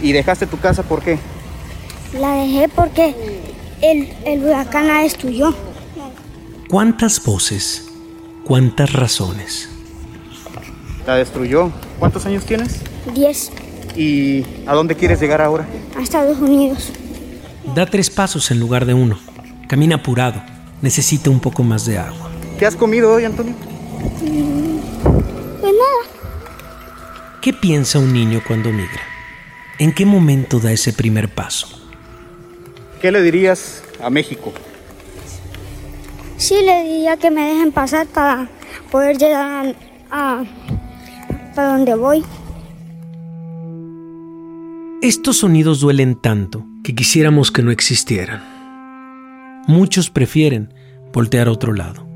¿Y dejaste tu casa por qué? La dejé porque el, el huracán la destruyó. ¿Cuántas voces? ¿Cuántas razones? La destruyó. ¿Cuántos años tienes? Diez ¿Y a dónde quieres llegar ahora? a Estados Unidos. Da tres pasos en lugar de uno. Camina apurado. Necesita un poco más de agua. ¿Qué has comido hoy, Antonio? Pues nada, ¿Qué piensa un niño cuando migra? ¿En qué momento da ese primer paso? ¿Qué le dirías a México? sí le diría que me dejen pasar para poder llegar a, a para donde voy. Estos sonidos duelen tanto que quisiéramos que no existieran. Muchos prefieren voltear a otro lado.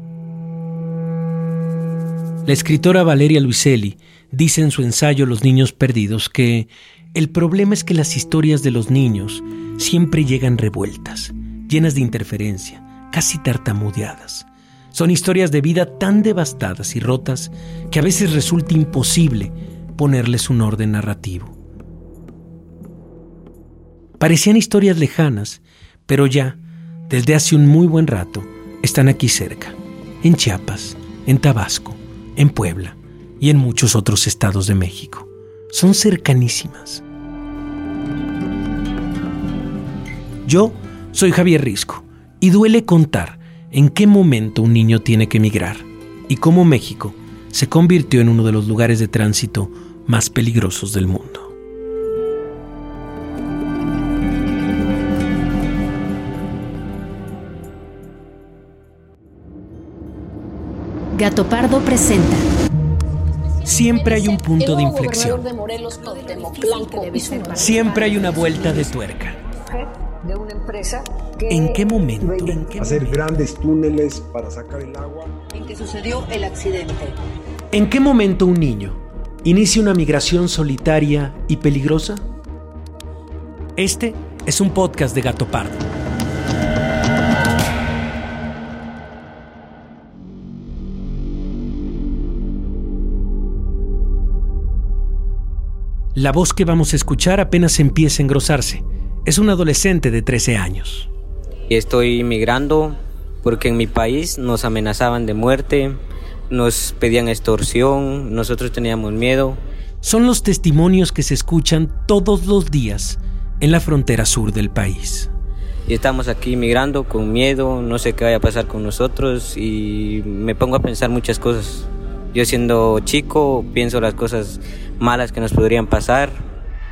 La escritora Valeria Luiselli dice en su ensayo Los niños perdidos que el problema es que las historias de los niños siempre llegan revueltas, llenas de interferencia, casi tartamudeadas. Son historias de vida tan devastadas y rotas que a veces resulta imposible ponerles un orden narrativo. Parecían historias lejanas, pero ya, desde hace un muy buen rato, están aquí cerca, en Chiapas, en Tabasco, en Puebla y en muchos otros estados de México. Son cercanísimas. Yo soy Javier Risco y duele contar en qué momento un niño tiene que emigrar y cómo México se convirtió en uno de los lugares de tránsito más peligrosos del mundo. Gato Pardo presenta Siempre hay un punto de inflexión. Siempre hay una vuelta de tuerca. de una empresa que ¿En qué momento? ¿En qué hacer momento? grandes túneles para sacar el agua. en que sucedió el accidente. ¿En qué momento un niño inicia una migración solitaria y peligrosa? Este es un podcast de Gato Pardo. La voz que vamos a escuchar apenas empieza a engrosarse. Es un adolescente de 13 años. Estoy migrando porque en mi país nos amenazaban de muerte, nos pedían extorsión, nosotros teníamos miedo. Son los testimonios que se escuchan todos los días en la frontera sur del país. Y estamos aquí migrando con miedo, no sé qué vaya a pasar con nosotros y me pongo a pensar muchas cosas. Yo siendo chico pienso las cosas malas que nos podrían pasar.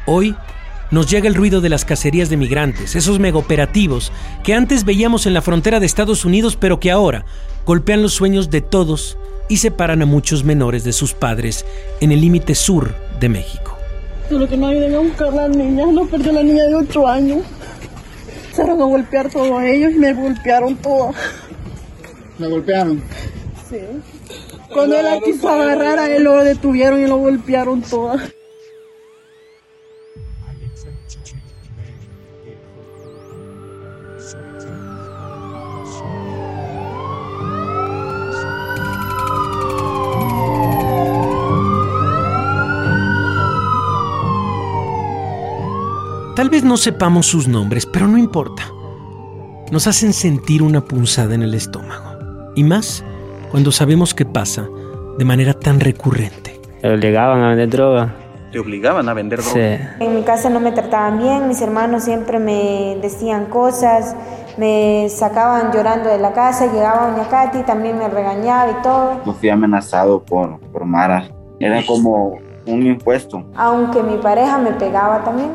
Hoy nos llega el ruido de las cacerías de migrantes, esos megaoperativos que antes veíamos en la frontera de Estados Unidos, pero que ahora golpean los sueños de todos y separan a muchos menores de sus padres en el límite sur de México. Solo que no ayuden a buscar a la niña, no perdió la niña de 8 años. Empezaron a golpear todos ellos y me golpearon todas. ¿Me golpearon? Sí. Cuando él la quiso agarrar a él lo detuvieron y lo golpearon todas. Tal vez no sepamos sus nombres, pero no importa. Nos hacen sentir una punzada en el estómago. Y más cuando sabemos que pasa de manera tan recurrente. Me obligaban a vender droga. ¿Te obligaban a vender droga? Sí. En mi casa no me trataban bien, mis hermanos siempre me decían cosas, me sacaban llorando de la casa, llegaba doña Katy, también me regañaba y todo, Yo fui amenazado por, por Mara. Era como un impuesto. aunque mi pareja me pegaba también.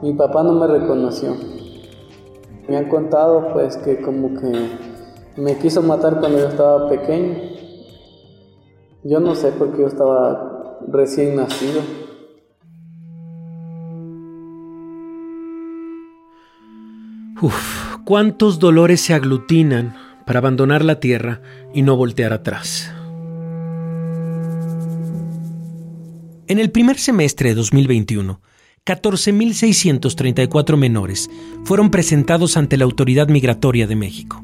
Mi papá no me reconoció. Me han contado pues que como que me quiso matar cuando yo estaba pequeño. Yo no sé porque yo estaba recién nacido. Uf, cuántos dolores se aglutinan para abandonar la tierra y no voltear atrás. En el primer semestre de 2021, 14.634 menores fueron presentados ante la Autoridad Migratoria de México.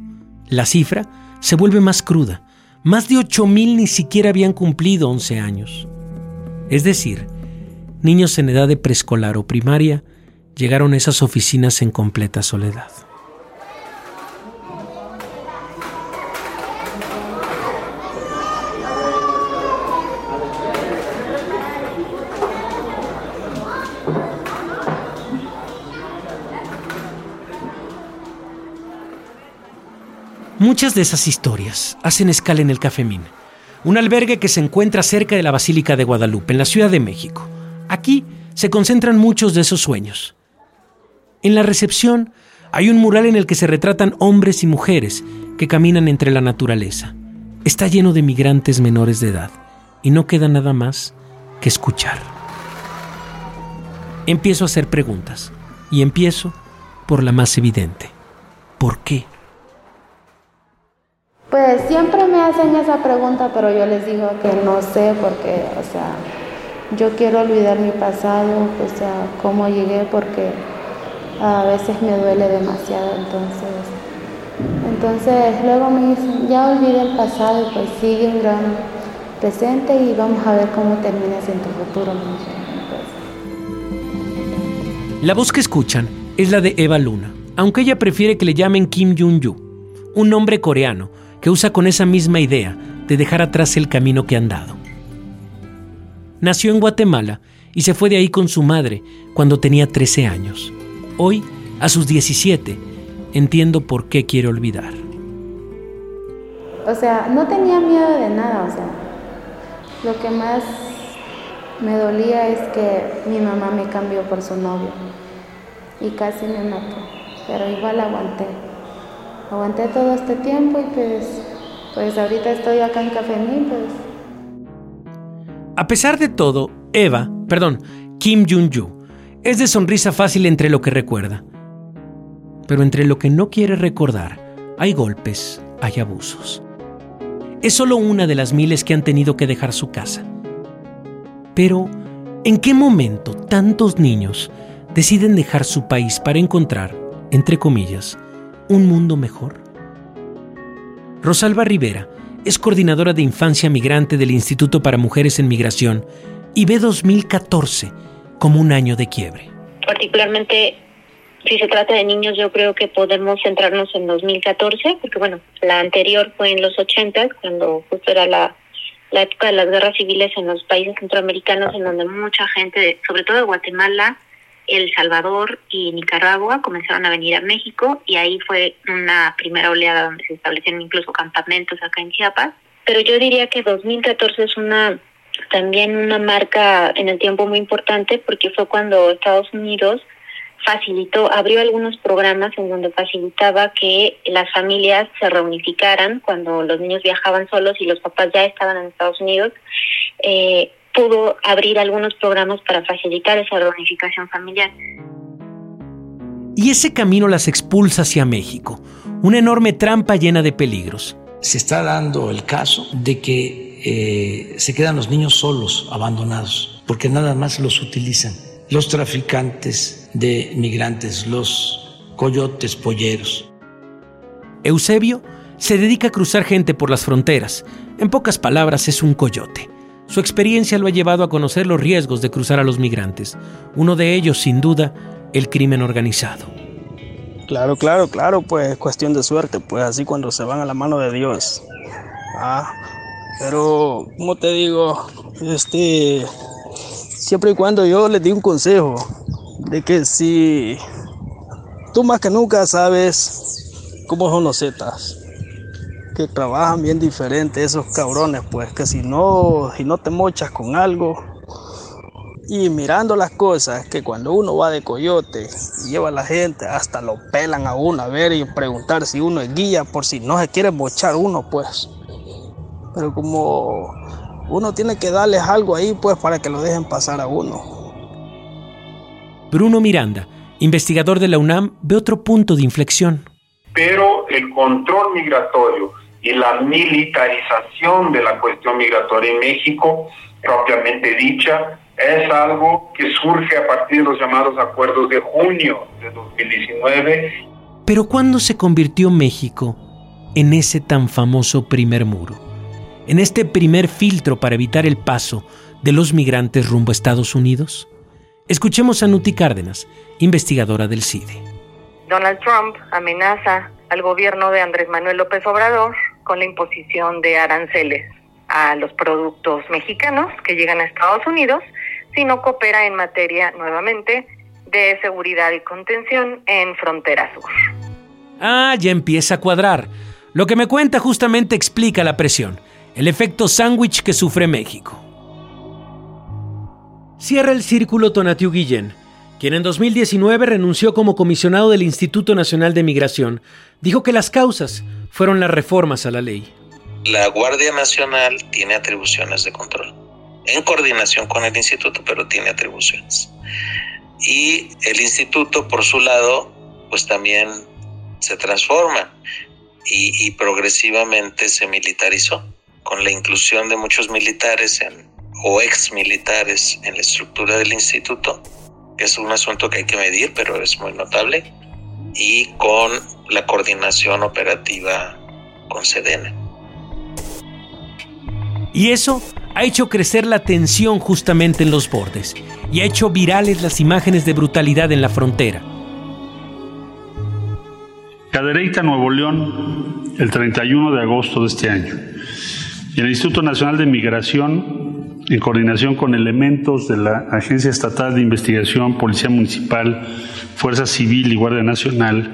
La cifra se vuelve más cruda. Más de 8.000 ni siquiera habían cumplido 11 años. Es decir, niños en edad de preescolar o primaria llegaron a esas oficinas en completa soledad. Muchas de esas historias hacen escala en el Cafemín, un albergue que se encuentra cerca de la Basílica de Guadalupe, en la Ciudad de México. Aquí se concentran muchos de esos sueños. En la recepción hay un mural en el que se retratan hombres y mujeres que caminan entre la naturaleza. Está lleno de migrantes menores de edad y no queda nada más que escuchar. Empiezo a hacer preguntas y empiezo por la más evidente. ¿Por qué? Pues siempre me hacen esa pregunta, pero yo les digo que no sé porque, o sea, yo quiero olvidar mi pasado, o sea, cómo llegué porque a veces me duele demasiado, entonces, entonces luego me dicen, ya olvidé el pasado, pues sigue un gran presente y vamos a ver cómo terminas en tu futuro. La voz que escuchan es la de Eva Luna, aunque ella prefiere que le llamen Kim Jung-yu, un nombre coreano que usa con esa misma idea de dejar atrás el camino que han dado. Nació en Guatemala y se fue de ahí con su madre cuando tenía 13 años. Hoy, a sus 17, entiendo por qué quiere olvidar. O sea, no tenía miedo de nada, o sea, lo que más me dolía es que mi mamá me cambió por su novio y casi me mató, pero igual aguanté aguanté todo este tiempo y pues, pues ahorita estoy acá en Cafemín, pues. A pesar de todo, Eva, perdón, Kim Jung-ju, es de sonrisa fácil entre lo que recuerda. Pero entre lo que no quiere recordar, hay golpes, hay abusos. Es solo una de las miles que han tenido que dejar su casa. Pero, ¿en qué momento tantos niños deciden dejar su país para encontrar, entre comillas, un mundo mejor? Rosalba Rivera es coordinadora de infancia migrante del Instituto para Mujeres en Migración y ve 2014 como un año de quiebre. Particularmente, si se trata de niños, yo creo que podemos centrarnos en 2014, porque bueno, la anterior fue en los 80, cuando justo era la, la época de las guerras civiles en los países centroamericanos, en donde mucha gente, sobre todo de Guatemala, el Salvador y Nicaragua comenzaron a venir a México y ahí fue una primera oleada donde se establecieron incluso campamentos acá en Chiapas. Pero yo diría que 2014 es una también una marca en el tiempo muy importante porque fue cuando Estados Unidos facilitó, abrió algunos programas en donde facilitaba que las familias se reunificaran cuando los niños viajaban solos y los papás ya estaban en Estados Unidos. Eh, pudo abrir algunos programas para facilitar esa reunificación familiar. Y ese camino las expulsa hacia México, una enorme trampa llena de peligros. Se está dando el caso de que eh, se quedan los niños solos, abandonados, porque nada más los utilizan los traficantes de migrantes, los coyotes polleros. Eusebio se dedica a cruzar gente por las fronteras. En pocas palabras, es un coyote. Su experiencia lo ha llevado a conocer los riesgos de cruzar a los migrantes. Uno de ellos, sin duda, el crimen organizado. Claro, claro, claro, pues cuestión de suerte, pues así cuando se van a la mano de Dios. Ah, pero, como te digo, este, siempre y cuando yo les di un consejo de que si tú más que nunca sabes cómo son los zetas, que trabajan bien diferente esos cabrones, pues que si no, si no te mochas con algo y mirando las cosas, que cuando uno va de coyote y lleva a la gente, hasta lo pelan a uno a ver y preguntar si uno es guía por si no se quiere mochar uno, pues. Pero como uno tiene que darles algo ahí, pues, para que lo dejen pasar a uno. Bruno Miranda, investigador de la UNAM, ve otro punto de inflexión. Pero el control migratorio y la militarización de la cuestión migratoria en México, propiamente dicha, es algo que surge a partir de los llamados acuerdos de junio de 2019. Pero ¿cuándo se convirtió México en ese tan famoso primer muro? En este primer filtro para evitar el paso de los migrantes rumbo a Estados Unidos? Escuchemos a Nuti Cárdenas, investigadora del CIDE. Donald Trump amenaza al gobierno de Andrés Manuel López Obrador con la imposición de aranceles a los productos mexicanos que llegan a Estados Unidos si no coopera en materia nuevamente de seguridad y contención en frontera sur. Ah, ya empieza a cuadrar. Lo que me cuenta justamente explica la presión, el efecto sándwich que sufre México. Cierra el círculo Tonatiu Guillén, quien en 2019 renunció como comisionado del Instituto Nacional de Migración. Dijo que las causas fueron las reformas a la ley. La Guardia Nacional tiene atribuciones de control, en coordinación con el instituto, pero tiene atribuciones. Y el instituto, por su lado, pues también se transforma y, y progresivamente se militarizó con la inclusión de muchos militares en, o ex militares en la estructura del instituto, es un asunto que hay que medir, pero es muy notable, y con la coordinación operativa con Sedena. Y eso ha hecho crecer la tensión justamente en los bordes y ha hecho virales las imágenes de brutalidad en la frontera. Cadereyta, Nuevo León, el 31 de agosto de este año. Y el Instituto Nacional de Migración, en coordinación con elementos de la Agencia Estatal de Investigación, Policía Municipal, Fuerza Civil y Guardia Nacional,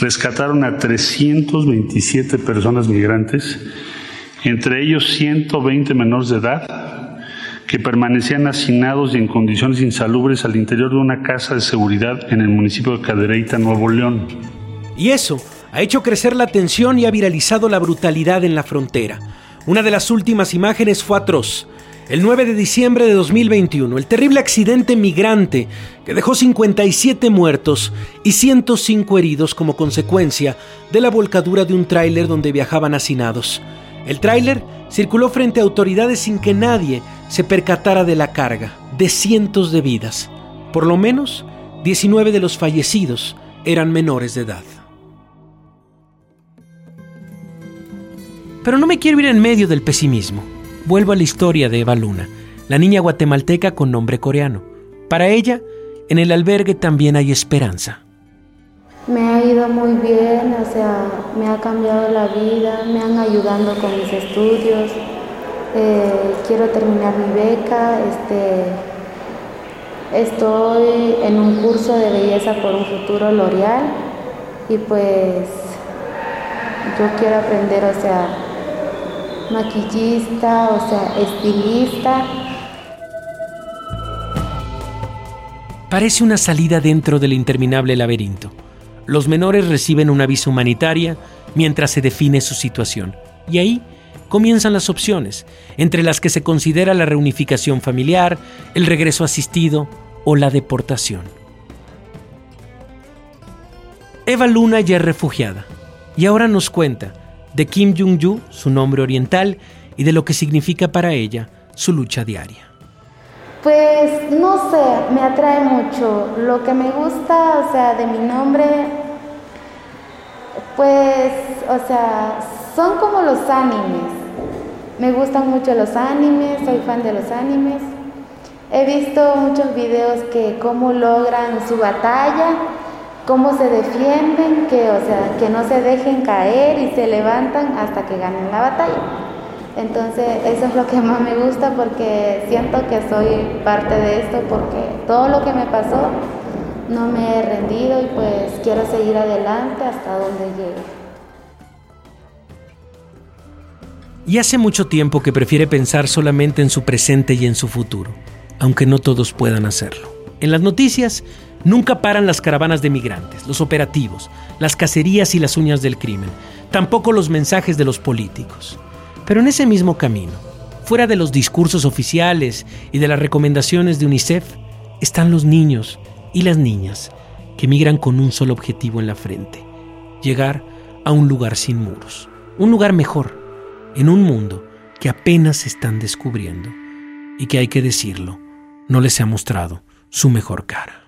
rescataron a 327 personas migrantes, entre ellos 120 menores de edad, que permanecían hacinados y en condiciones insalubres al interior de una casa de seguridad en el municipio de Cadereyta, Nuevo León. Y eso ha hecho crecer la tensión y ha viralizado la brutalidad en la frontera. Una de las últimas imágenes fue atroz. El 9 de diciembre de 2021, el terrible accidente migrante que dejó 57 muertos y 105 heridos como consecuencia de la volcadura de un tráiler donde viajaban hacinados. El tráiler circuló frente a autoridades sin que nadie se percatara de la carga de cientos de vidas. Por lo menos, 19 de los fallecidos eran menores de edad. Pero no me quiero ir en medio del pesimismo. Vuelvo a la historia de Eva Luna, la niña guatemalteca con nombre coreano. Para ella, en el albergue también hay esperanza. Me ha ido muy bien, o sea, me ha cambiado la vida, me han ayudado con mis estudios. Eh, quiero terminar mi beca, este, estoy en un curso de belleza por un futuro L'Oreal y pues yo quiero aprender, o sea, maquillista, o sea, estilista. Parece una salida dentro del interminable laberinto. Los menores reciben una visa humanitaria mientras se define su situación. Y ahí comienzan las opciones, entre las que se considera la reunificación familiar, el regreso asistido o la deportación. Eva Luna ya es refugiada y ahora nos cuenta de Kim Jong-ju, su nombre oriental, y de lo que significa para ella su lucha diaria. Pues no sé, me atrae mucho. Lo que me gusta, o sea, de mi nombre, pues, o sea, son como los animes. Me gustan mucho los animes, soy fan de los animes. He visto muchos videos que cómo logran su batalla, cómo se defienden, que, o sea, que no se dejen caer y se levantan hasta que ganen la batalla. Entonces, eso es lo que más me gusta porque siento que soy parte de esto porque todo lo que me pasó no me he rendido y pues quiero seguir adelante hasta donde llegue. Y hace mucho tiempo que prefiere pensar solamente en su presente y en su futuro, aunque no todos puedan hacerlo. En las noticias nunca paran las caravanas de migrantes, los operativos, las cacerías y las uñas del crimen, tampoco los mensajes de los políticos. Pero en ese mismo camino, fuera de los discursos oficiales y de las recomendaciones de UNICEF, están los niños y las niñas que migran con un solo objetivo en la frente, llegar a un lugar sin muros, un lugar mejor, en un mundo que apenas están descubriendo y que hay que decirlo, no les ha mostrado su mejor cara.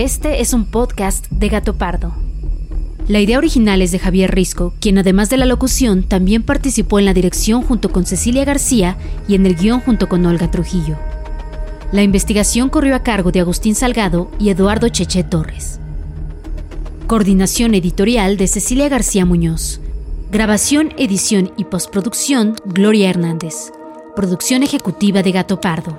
Este es un podcast de Gato Pardo. La idea original es de Javier Risco, quien además de la locución también participó en la dirección junto con Cecilia García y en el guion junto con Olga Trujillo. La investigación corrió a cargo de Agustín Salgado y Eduardo Cheche Torres. Coordinación editorial de Cecilia García Muñoz. Grabación, edición y postproducción Gloria Hernández. Producción ejecutiva de Gato Pardo.